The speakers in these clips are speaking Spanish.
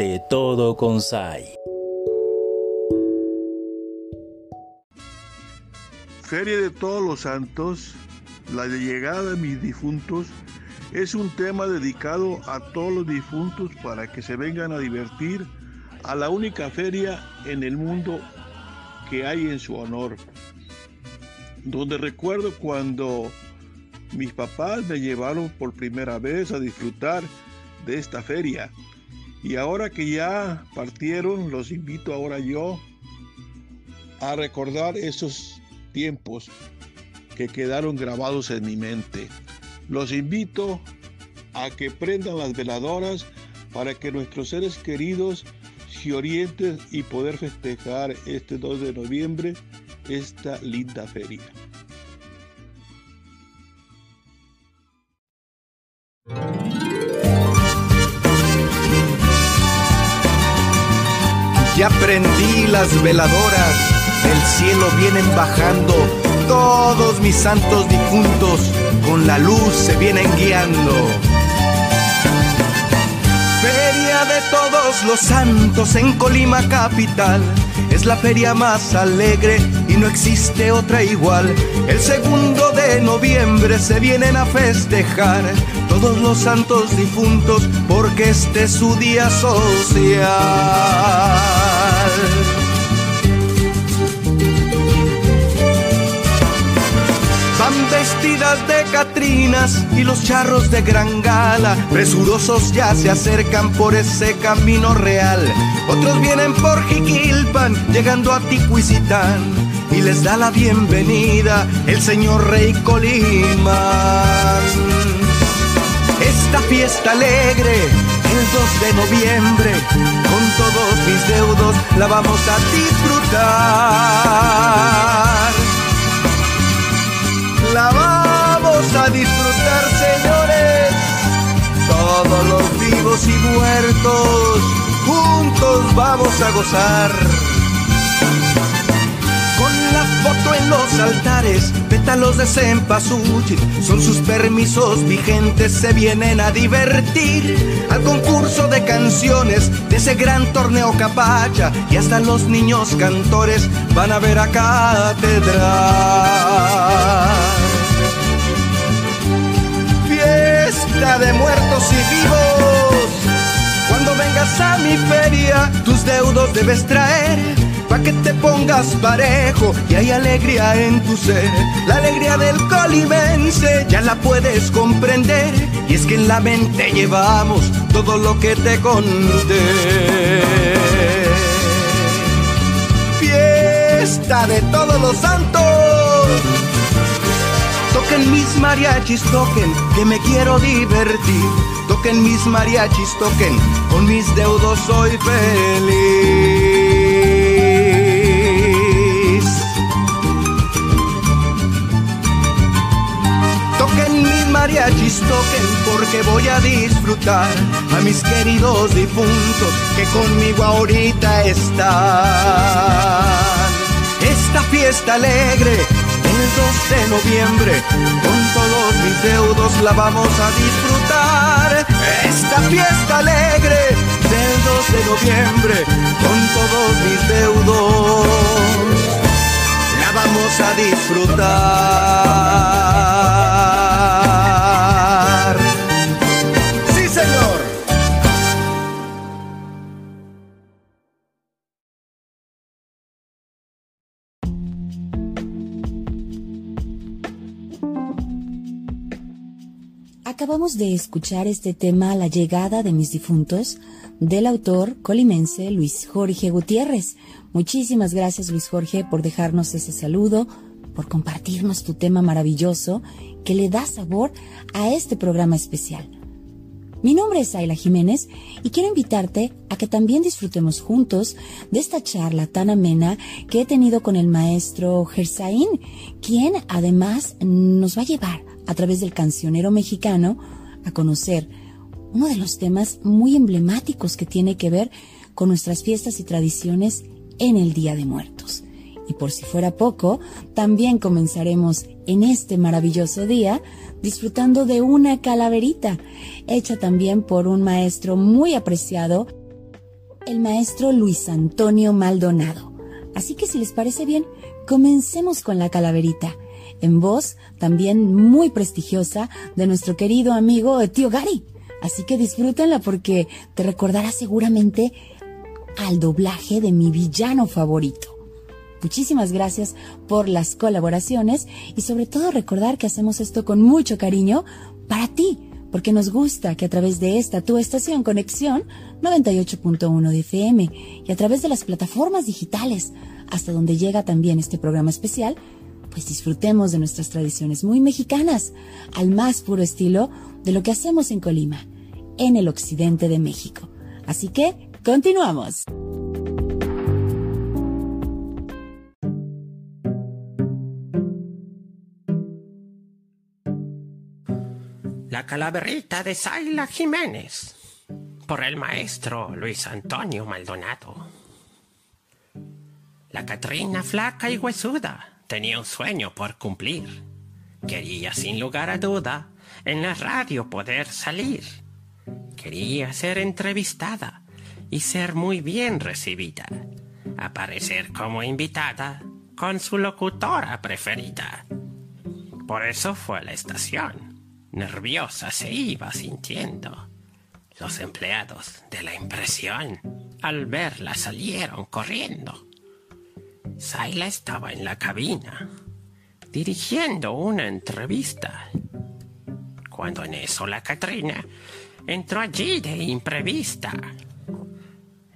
de todo Consay. Feria de Todos los Santos, la llegada de mis difuntos, es un tema dedicado a todos los difuntos para que se vengan a divertir a la única feria en el mundo que hay en su honor. Donde recuerdo cuando mis papás me llevaron por primera vez a disfrutar de esta feria. Y ahora que ya partieron, los invito ahora yo a recordar esos tiempos que quedaron grabados en mi mente. Los invito a que prendan las veladoras para que nuestros seres queridos se orienten y poder festejar este 2 de noviembre esta linda feria. Ya prendí las veladoras, del cielo vienen bajando todos mis santos difuntos, con la luz se vienen guiando. Feria de todos los santos en Colima capital, es la feria más alegre y no existe otra igual. El segundo de noviembre se vienen a festejar todos los santos difuntos porque este es su día social. Van vestidas de catrinas y los charros de gran gala, presurosos ya se acercan por ese camino real. Otros vienen por Jiquilpan, llegando a Ticuicitán, y les da la bienvenida el señor Rey Colimán. Esta fiesta alegre, el 2 de noviembre, mis deudos la vamos a disfrutar. La vamos a disfrutar, señores. Todos los vivos y muertos, juntos vamos a gozar. Los altares, pétalos de cempasúchil, son sus permisos vigentes, se vienen a divertir. Al concurso de canciones de ese gran torneo capacha. Y hasta los niños cantores van a ver a catedral. Fiesta de muertos y vivos, cuando vengas a mi feria, tus deudos debes traer pa' que te pongas parejo y hay alegría en tu ser. La alegría del colimense ya la puedes comprender y es que en la mente llevamos todo lo que te conté. Fiesta de todos los santos. Toquen mis mariachis, toquen, que me quiero divertir. Toquen mis mariachis, toquen, con mis deudos soy feliz. Mariachis, toquen, porque voy a disfrutar a mis queridos difuntos que conmigo ahorita están. Esta fiesta alegre el 2 de noviembre, con todos mis deudos la vamos a disfrutar. Esta fiesta alegre del 2 de noviembre, con todos mis deudos la vamos a disfrutar. Acabamos de escuchar este tema La llegada de mis difuntos del autor colimense Luis Jorge Gutiérrez. Muchísimas gracias Luis Jorge por dejarnos ese saludo, por compartirnos tu tema maravilloso que le da sabor a este programa especial. Mi nombre es Ayla Jiménez y quiero invitarte a que también disfrutemos juntos de esta charla tan amena que he tenido con el maestro Gersaín, quien además nos va a llevar a través del cancionero mexicano a conocer uno de los temas muy emblemáticos que tiene que ver con nuestras fiestas y tradiciones en el Día de Muertos. Y por si fuera poco, también comenzaremos en este maravilloso día disfrutando de una calaverita, hecha también por un maestro muy apreciado el maestro Luis Antonio Maldonado. Así que si les parece bien, comencemos con la calaverita, en voz también muy prestigiosa de nuestro querido amigo Tío Gary. Así que disfrútenla porque te recordará seguramente al doblaje de mi villano favorito. Muchísimas gracias por las colaboraciones y sobre todo recordar que hacemos esto con mucho cariño para ti, porque nos gusta que a través de esta tu estación Conexión 98.1 de FM y a través de las plataformas digitales, hasta donde llega también este programa especial, pues disfrutemos de nuestras tradiciones muy mexicanas, al más puro estilo de lo que hacemos en Colima, en el occidente de México. Así que, continuamos. La calaverita de Zaila Jiménez por el maestro Luis Antonio Maldonado. La Catrina flaca y huesuda tenía un sueño por cumplir. Quería sin lugar a duda en la radio poder salir. Quería ser entrevistada y ser muy bien recibida. Aparecer como invitada con su locutora preferida. Por eso fue a la estación nerviosa se iba sintiendo. Los empleados de la impresión, al verla, salieron corriendo. Saila estaba en la cabina, dirigiendo una entrevista. Cuando en eso la Catrina entró allí de imprevista.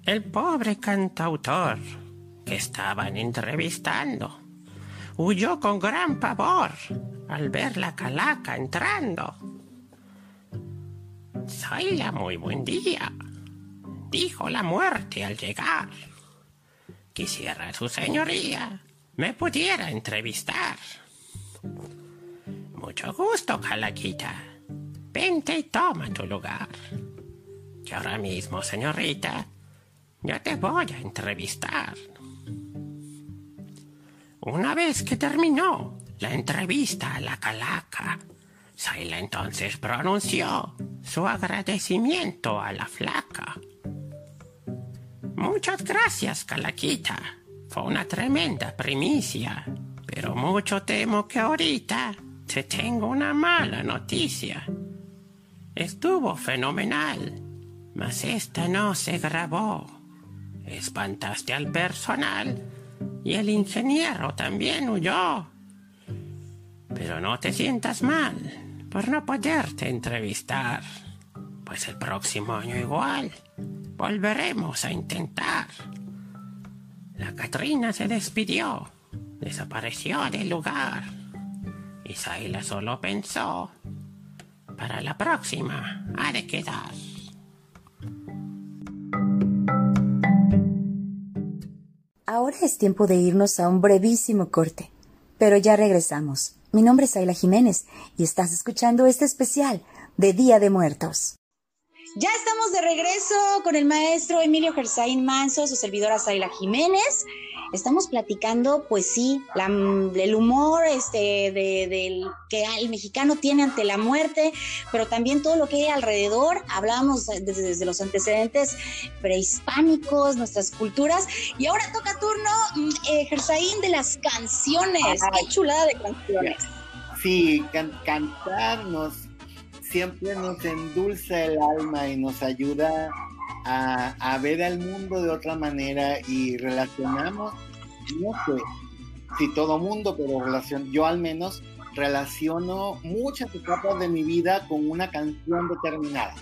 El pobre cantautor que estaban entrevistando huyó con gran pavor al ver la calaca entrando. la muy buen día, dijo la muerte al llegar. Quisiera su señoría me pudiera entrevistar. Mucho gusto, Calaquita. Vente y toma tu lugar. Que ahora mismo, señorita, yo te voy a entrevistar. Una vez que terminó la entrevista a la calaca, Saila entonces pronunció su agradecimiento a la flaca. Muchas gracias, Calaquita. Fue una tremenda primicia, pero mucho temo que ahorita te tengo una mala noticia. Estuvo fenomenal, mas esta no se grabó. Espantaste al personal y el ingeniero también huyó. Pero no te sientas mal por no poderte entrevistar, pues el próximo año igual volveremos a intentar. La Catrina se despidió, desapareció del lugar y Saila solo pensó, para la próxima ha de quedar. Ahora es tiempo de irnos a un brevísimo corte, pero ya regresamos. Mi nombre es Ayla Jiménez y estás escuchando este especial de Día de Muertos. Ya estamos de regreso con el maestro Emilio Gersaín Manso, su servidora Zayla Jiménez. Estamos platicando, pues sí, el humor este, del que el mexicano tiene ante la muerte, pero también todo lo que hay alrededor. Hablábamos desde, los antecedentes prehispánicos, nuestras culturas. Y ahora toca turno, mm, eh, Gersaín, de las canciones. Qué chulada de canciones. Sí, cantarnos siempre nos endulza el alma y nos ayuda a, ver al mundo de otra manera y relacionamos, no sé si todo mundo, pero relación, yo al menos relaciono muchas etapas de mi vida con una canción determinada.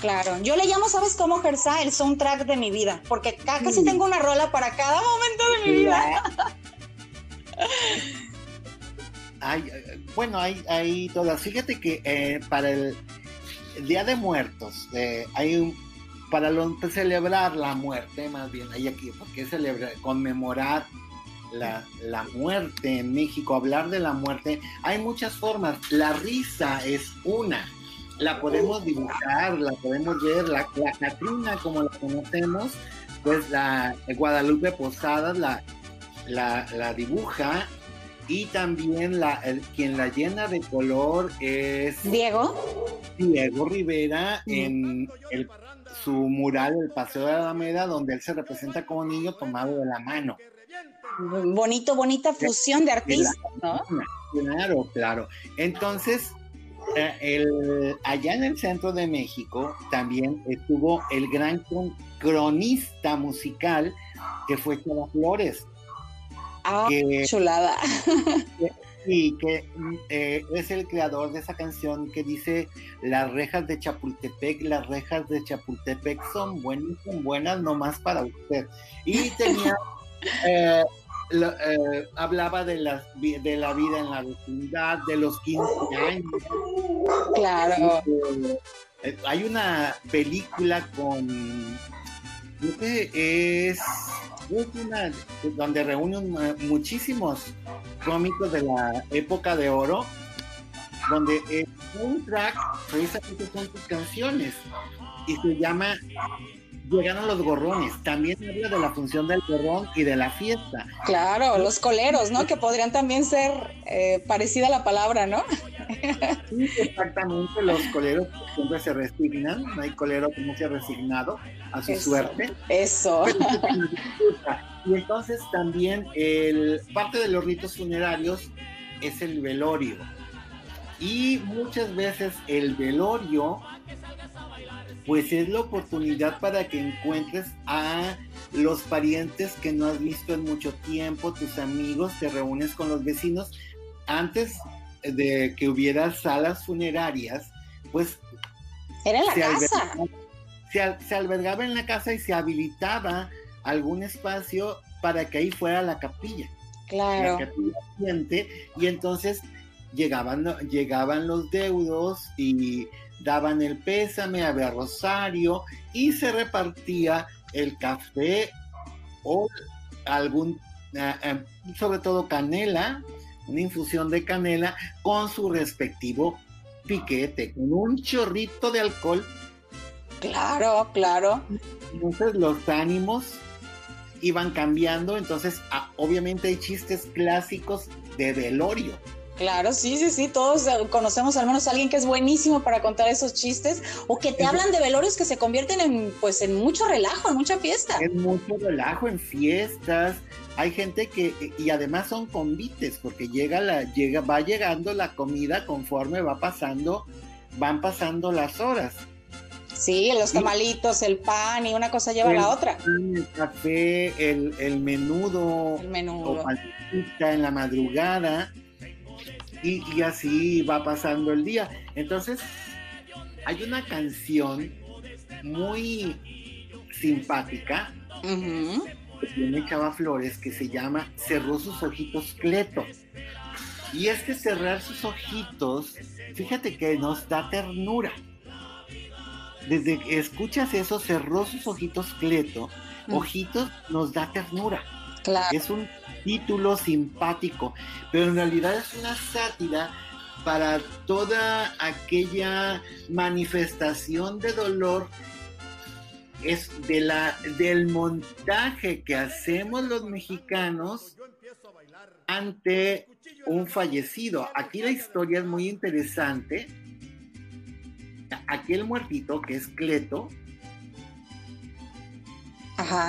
Claro, yo le llamo, ¿sabes cómo, Gersa? El soundtrack de mi vida, porque casi tengo una rola para cada momento de mi vida. bueno, hay, hay todas. Fíjate que eh, para el, Día de Muertos eh, hay un, para celebrar la muerte, más bien, hay aquí, porque celebrar, conmemorar la, la, muerte en México, hablar de la muerte, hay muchas formas. La risa es una, la podemos dibujar, la podemos ver, la, la Catrina como la conocemos, pues la Guadalupe Posadas la, la, la dibuja y también la, quien la llena de color es... Diego. Diego Rivera en el, su mural El Paseo de la Alameda, donde él se representa como niño tomado de la mano. Bonito, bonita fusión de artistas, ¿no? Claro, claro. Entonces, eh, el, allá en el centro de México también estuvo el gran cronista musical que fue Chava Flores. Ah, chulada. Y que eh, es el creador de esa canción que dice las rejas de Chapultepec, las rejas de Chapultepec son buenas, son buenas nomás para usted. Y tenía eh, eh, hablaba de la, de la vida en la vecindad, de los 15 años. Claro. Hay una película con. es. Es una donde reúnen muchísimos cómicos de la época de oro, donde un track precisamente son tus canciones y se llama llegaron los gorrones. También habla de la función del gorrón y de la fiesta. Claro, los coleros, ¿no? Que podrían también ser eh, parecida la palabra, ¿no? Sí, exactamente. Los coleros siempre se resignan. No hay colero que no sea resignado a su suerte. Eso. Y entonces también el, parte de los ritos funerarios es el velorio. Y muchas veces el velorio pues es la oportunidad para que encuentres a los parientes que no has visto en mucho tiempo, tus amigos, te reúnes con los vecinos. Antes de que hubiera salas funerarias, pues... Era en la casa. se, albergaba en la casa y se habilitaba algún espacio para que ahí fuera la capilla. Claro. y entonces llegaban, llegaban los deudos y daban el pésame, había rosario y se repartía el café o algún, eh, eh, sobre todo canela, una infusión de canela con su respectivo piquete, con un chorrito de alcohol. Claro, claro. Entonces los ánimos iban cambiando, entonces ah, obviamente hay chistes clásicos de velorio Claro, sí, sí, sí, todos eh, conocemos al menos a alguien que es buenísimo para contar esos chistes o que te hablan de velorios que se convierten en pues en mucho relajo, en mucha fiesta. En mucho relajo, en fiestas. Hay gente que y además son convites porque llega la llega va llegando la comida conforme va pasando van pasando las horas. Sí, los tamalitos, el pan y una cosa lleva a la otra. El café, el, el menudo, el menudo. O en la madrugada y, así va pasando el día. Entonces, hay una canción muy simpática que tiene Chava Flores que se llama Cerró sus ojitos Cleto. Y es que cerrar sus ojitos, fíjate que nos da ternura. Desde que escuchas eso, cerró sus ojitos Cleto, ojitos nos da ternura. Es un título simpático, pero en realidad es una sátira para toda aquella manifestación de dolor es de la del montaje que hacemos los mexicanos ante un fallecido. Aquí la historia es muy interesante. Aquel muertito que es Cleto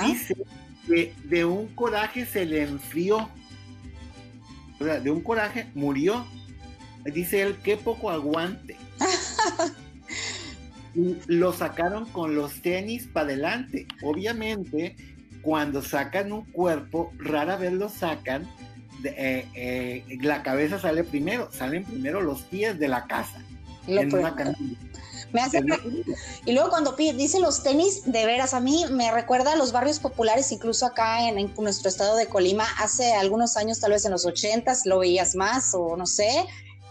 dice de un coraje se le enfrió. O sea, de un coraje murió. Dice él, qué poco aguante. y lo sacaron con los tenis para adelante. Obviamente, cuando sacan un cuerpo, rara vez lo sacan. Eh, eh, la cabeza sale primero, salen primero los pies de la casa. en una me hace y luego cuando dice los tenis, de veras, a mí me recuerda a los barrios populares, incluso acá en, nuestro estado de Colima, hace algunos años, tal vez en los ochentas, lo veías más o no sé,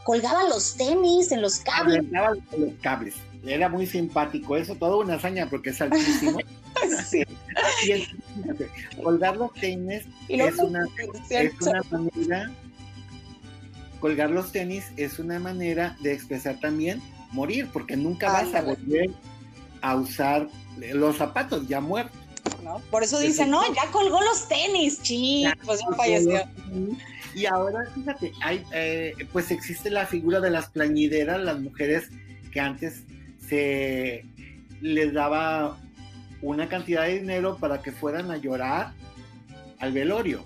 colgaban los tenis en los cables. los cables. Era muy simpático eso, toda una hazaña porque es altísimo. sí. colgar los tenis es, una, es una manera colgar los tenis es una manera de expresar también morir, porque nunca vas a volver a usar los zapatos ya muertos. Por eso dicen, no, ya colgó los tenis, chicos, pues ya falleció. Y ahora, fíjate, hay, eh, pues existe la figura de las plañideras, las mujeres que antes se les daba una cantidad de dinero para que fueran a llorar al velorio.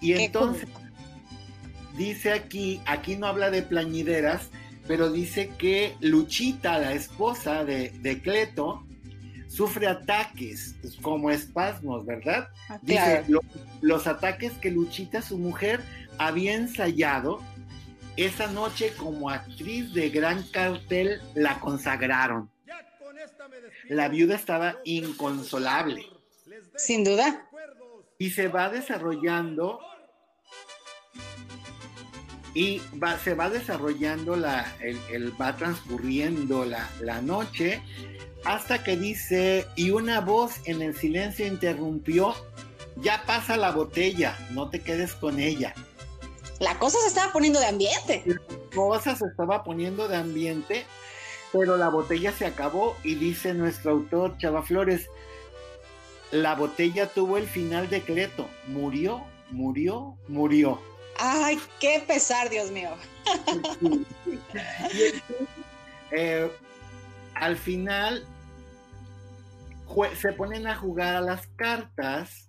Y entonces dice aquí, aquí no habla de plañideras, pero dice que Luchita, la esposa de, de Cleto, sufre ataques como espasmos, ¿verdad? Ah, Dice, lo- los ataques que Luchita, su mujer, había ensayado esa noche como actriz de gran cartel, la consagraron. La viuda estaba inconsolable Sin duda. y se va desarrollando y va, se va desarrollando la, el, el- va transcurriendo la, la noche hasta que dice y una voz en el silencio interrumpió ya pasa la botella no te quedes con ella La cosa se estaba poniendo de ambiente. cosa se estaba poniendo de ambiente pero la botella se acabó y dice nuestro autor Chava Flores la botella tuvo el final decreto murió murió murió Ay, qué pesar, Dios mío. Eh, al final se ponen a jugar a las cartas,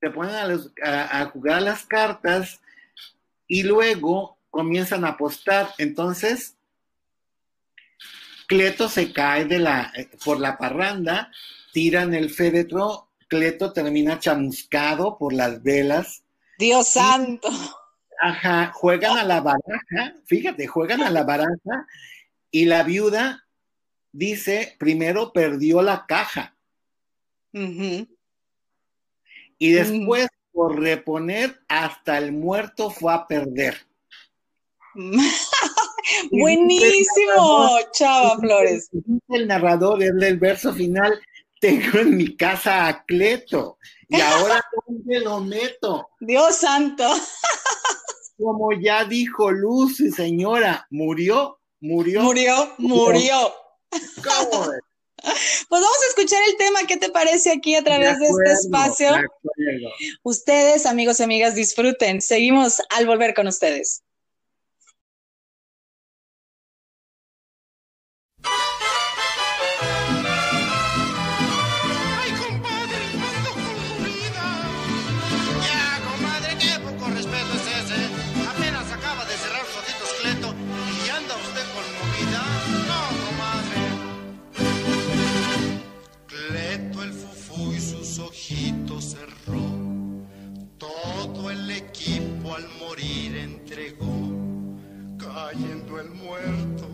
se ponen a, los- a jugar a las cartas y luego comienzan a apostar. Entonces, Cleto se cae de la, eh, por la parranda, tiran el féretro, Cleto termina chamuscado por las velas Dios santo. Ajá, juegan a la baraja, fíjate, juegan a la baraja y la viuda dice, primero perdió la caja y después por reponer hasta el muerto fue a perder. Buenísimo, Chava Flores. El narrador es del verso final, tengo en mi casa a Cleto y ahora dónde lo meto. Dios santo. Como ya dijo Luz y señora, murió, murió. Murió, murió. ¿Cómo? Pues vamos a escuchar el tema, ¿qué te parece aquí a través de, acuerdo, este espacio? de. Ustedes, amigos y amigas, disfruten. Seguimos al volver con ustedes. Cayendo el muerto,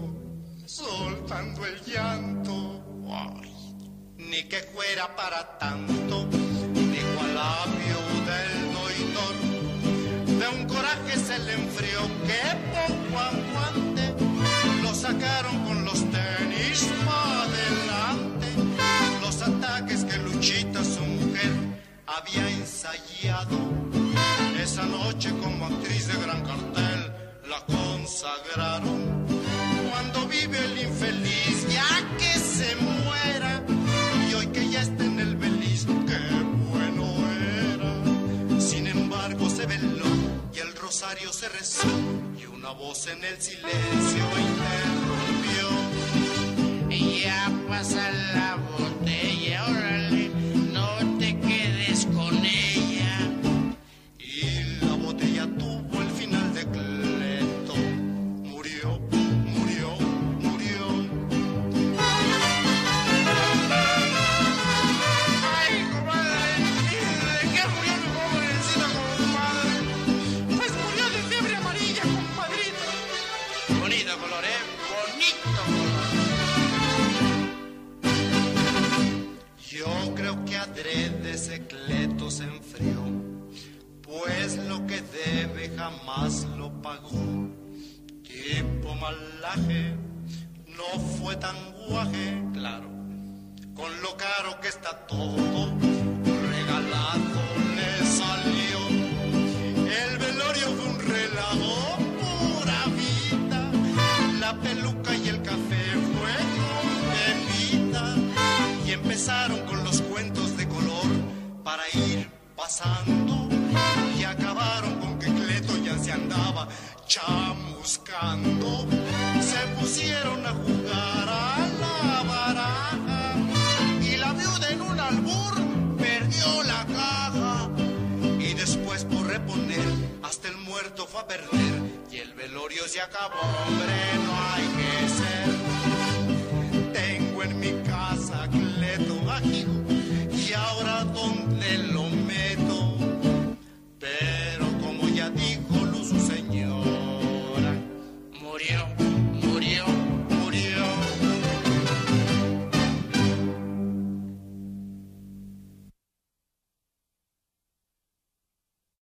soltando el llanto. Ni que fuera para tanto, dijo a la viuda el doidor. De un coraje se le enfrió, que poco aguante, lo sacaron con los tenis para adelante. Los ataques que Luchita, su mujer, había ensayado. Esa noche como actriz de gran cartel la consagraron. Rosario se rezó, y una voz en el silencio interrumpió. Ya pasa la adrede ese Cleto se enfrió pues lo que debe jamás lo pagó. Tipo malaje, no fue tan guaje, claro, con lo caro que está todo, regalado le salió. El velorio fue un relajo, pura vida, la peluca y el café fue con bebida, y empezaron chamuscando, se pusieron a jugar a la baraja y la viuda en un albur perdió la caja. Y después por reponer hasta el muerto fue a perder. Y el velorio se acabó, hombre, no hay que ser. Tengo en mi casa